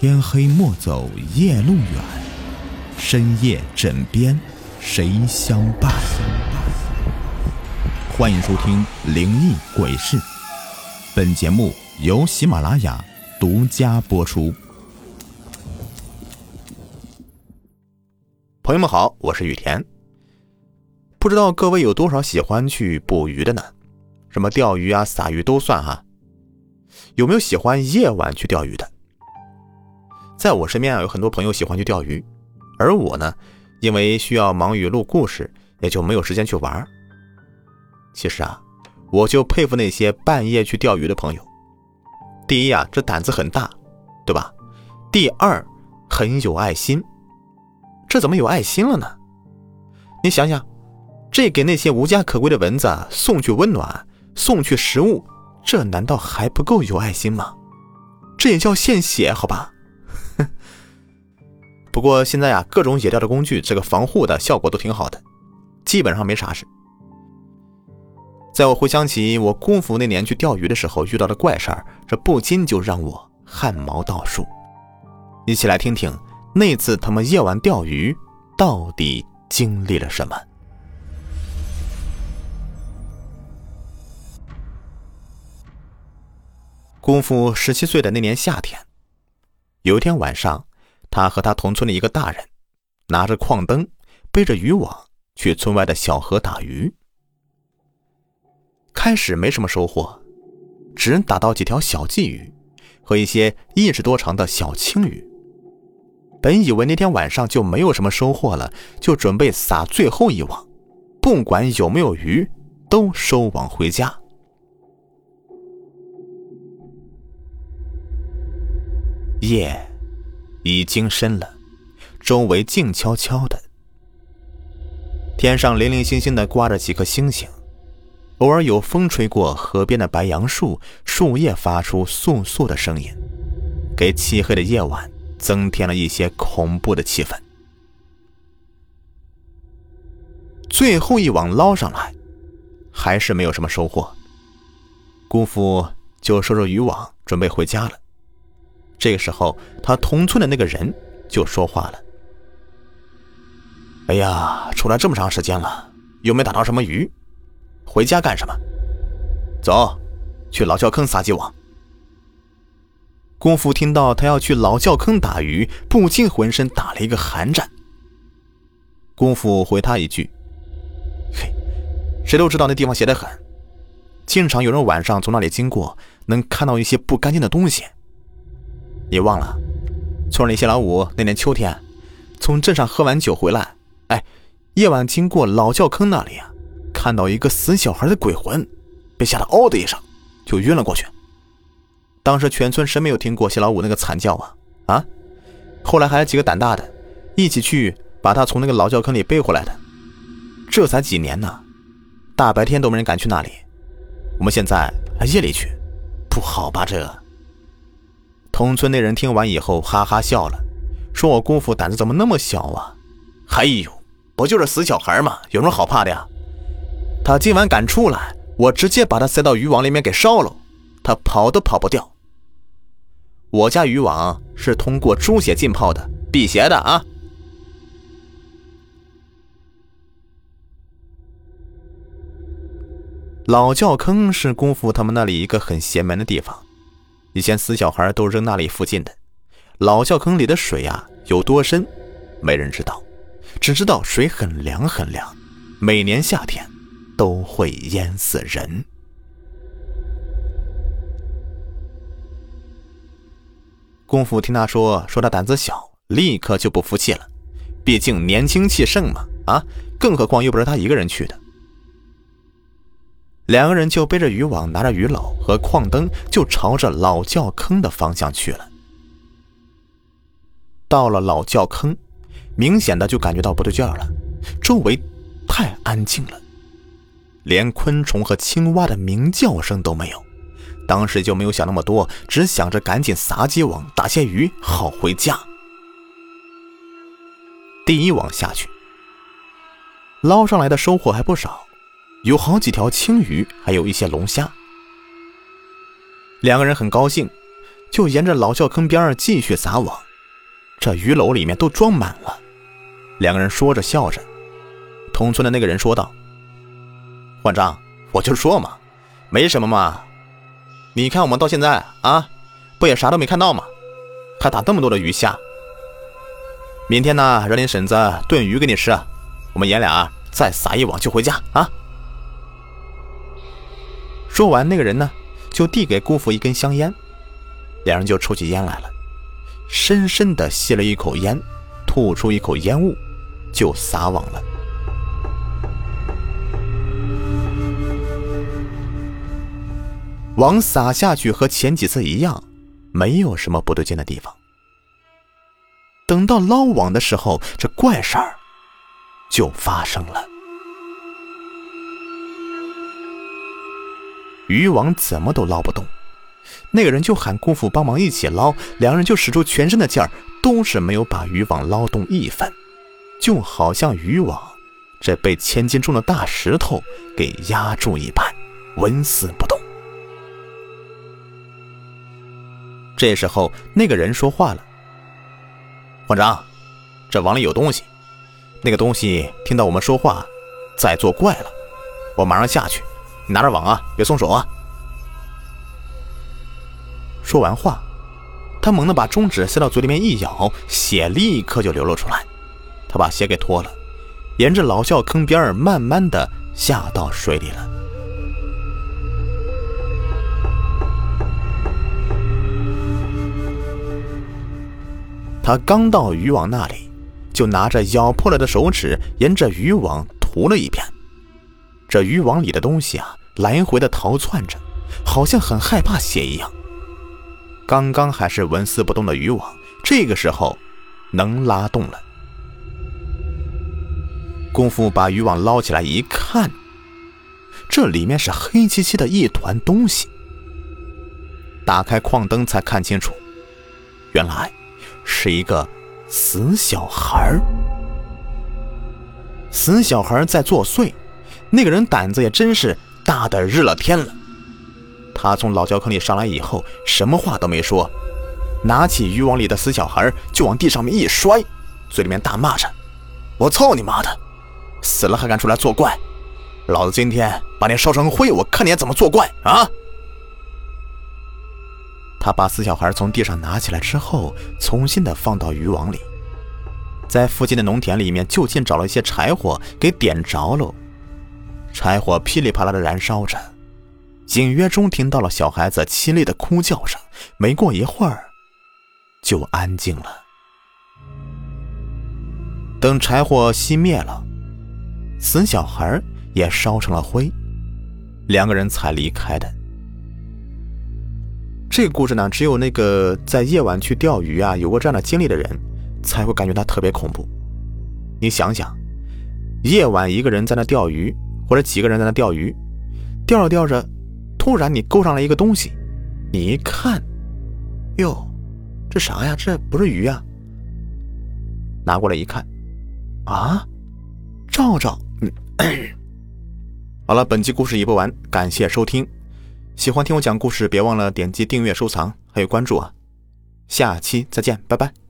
天黑莫走夜路远，深夜枕边谁相伴？欢迎收听《灵异鬼事》，本节目由喜马拉雅独家播出。朋友们好，我是雨田。不知道各位有多少喜欢去捕鱼的呢？什么钓鱼啊、撒鱼都算哈。有没有喜欢夜晚去钓鱼的？在我身边啊，有很多朋友喜欢去钓鱼，而我呢，因为需要忙于录故事，也就没有时间去玩。其实啊，我就佩服那些半夜去钓鱼的朋友。第一啊，这胆子很大，对吧？第二，很有爱心。这怎么有爱心了呢？你想想，这给那些无家可归的蚊子送去温暖，送去食物，这难道还不够有爱心吗？这也叫献血，好吧？不过现在啊，各种野钓的工具，这个防护的效果都挺好的，基本上没啥事。在我回想起我姑父那年去钓鱼的时候遇到的怪事儿，这不禁就让我汗毛倒竖。一起来听听那次他们夜晚钓鱼到底经历了什么。姑父十七岁的那年夏天，有一天晚上。他和他同村的一个大人，拿着矿灯，背着渔网去村外的小河打鱼。开始没什么收获，只打到几条小鲫鱼和一些一尺多长的小青鱼。本以为那天晚上就没有什么收获了，就准备撒最后一网，不管有没有鱼，都收网回家。夜。已经深了，周围静悄悄的，天上零零星星的挂着几颗星星，偶尔有风吹过河边的白杨树，树叶发出簌簌的声音，给漆黑的夜晚增添了一些恐怖的气氛。最后一网捞上来，还是没有什么收获，姑父就收着渔网准备回家了。这个时候，他同村的那个人就说话了：“哎呀，出来这么长时间了，有没打到什么鱼？回家干什么？走，去老窖坑撒几网。”姑父听到他要去老窖坑打鱼，不禁浑身打了一个寒战。姑父回他一句：“嘿，谁都知道那地方邪得很，经常有人晚上从那里经过，能看到一些不干净的东西。”你忘了，村里谢老五那年秋天，从镇上喝完酒回来，哎，夜晚经过老窖坑那里，看到一个死小孩的鬼魂，被吓得嗷的一声，就晕了过去。当时全村谁没有听过谢老五那个惨叫啊啊！后来还有几个胆大的，一起去把他从那个老窖坑里背回来的。这才几年呢，大白天都没人敢去那里。我们现在还夜里去，不好吧？这。同村那人听完以后，哈哈笑了，说：“我姑父胆子怎么那么小啊？哎呦，不就是死小孩吗？有什么好怕的呀？他今晚敢出来，我直接把他塞到渔网里面给烧了，他跑都跑不掉。我家渔网是通过猪血浸泡的，辟邪的啊。”老窖坑是姑父他们那里一个很邪门的地方。以前死小孩都扔那里附近的老窖坑里的水呀，有多深，没人知道，只知道水很凉很凉，每年夏天都会淹死人。公父听他说，说他胆子小，立刻就不服气了，毕竟年轻气盛嘛，啊，更何况又不是他一个人去的。两个人就背着渔网，拿着鱼篓和矿灯，就朝着老窖坑的方向去了。到了老窖坑，明显的就感觉到不对劲儿了，周围太安静了，连昆虫和青蛙的鸣叫声都没有。当时就没有想那么多，只想着赶紧撒几网，打些鱼，好回家。第一网下去，捞上来的收获还不少。有好几条青鱼，还有一些龙虾。两个人很高兴，就沿着老窖坑边继续撒网。这鱼篓里面都装满了。两个人说着笑着。同村的那个人说道：“焕章，我就说嘛，没什么嘛。你看我们到现在啊，不也啥都没看到吗？还打这么多的鱼虾。明天呢，让你婶子炖鱼给你吃。我们爷俩再撒一网就回家啊。”说完，那个人呢，就递给姑父一根香烟，两人就抽起烟来了，深深的吸了一口烟，吐出一口烟雾，就撒网了。网撒下去和前几次一样，没有什么不对劲的地方。等到捞网的时候，这怪事儿就发生了。渔网怎么都捞不动，那个人就喊姑父帮忙一起捞，两人就使出全身的劲儿，都是没有把渔网捞动一分，就好像渔网这被千斤重的大石头给压住一般，纹丝不动。这时候，那个人说话了：“馆长，这网里有东西，那个东西听到我们说话，在作怪了，我马上下去。”你拿着网啊，别松手啊！说完话，他猛地把中指塞到嘴里面一咬，血立刻就流了出来。他把鞋给脱了，沿着老窖坑边慢慢的下到水里了。他刚到渔网那里，就拿着咬破了的手指，沿着渔网涂了一遍。这渔网里的东西啊，来回的逃窜着，好像很害怕血一样。刚刚还是纹丝不动的渔网，这个时候能拉动了。功夫把渔网捞起来一看，这里面是黑漆漆的一团东西。打开矿灯才看清楚，原来是一个死小孩死小孩在作祟。那个人胆子也真是大的日了天了。他从老窖坑里上来以后，什么话都没说，拿起渔网里的死小孩就往地上面一摔，嘴里面大骂着：“我操你妈的，死了还敢出来作怪！老子今天把你烧成灰，我看你怎么作怪啊！”他把死小孩从地上拿起来之后，重新的放到渔网里，在附近的农田里面就近找了一些柴火给点着了。柴火噼里啪啦的燃烧着，隐约中听到了小孩子凄厉的哭叫声。没过一会儿，就安静了。等柴火熄灭了，死小孩也烧成了灰，两个人才离开的。这个故事呢，只有那个在夜晚去钓鱼啊，有过这样的经历的人，才会感觉它特别恐怖。你想想，夜晚一个人在那钓鱼。或者几个人在那钓鱼，钓着钓着，突然你勾上来一个东西，你一看，哟，这啥呀？这不是鱼啊！拿过来一看，啊，照照，嗯，好了，本期故事已播完，感谢收听。喜欢听我讲故事，别忘了点击订阅、收藏还有关注啊！下期再见，拜拜。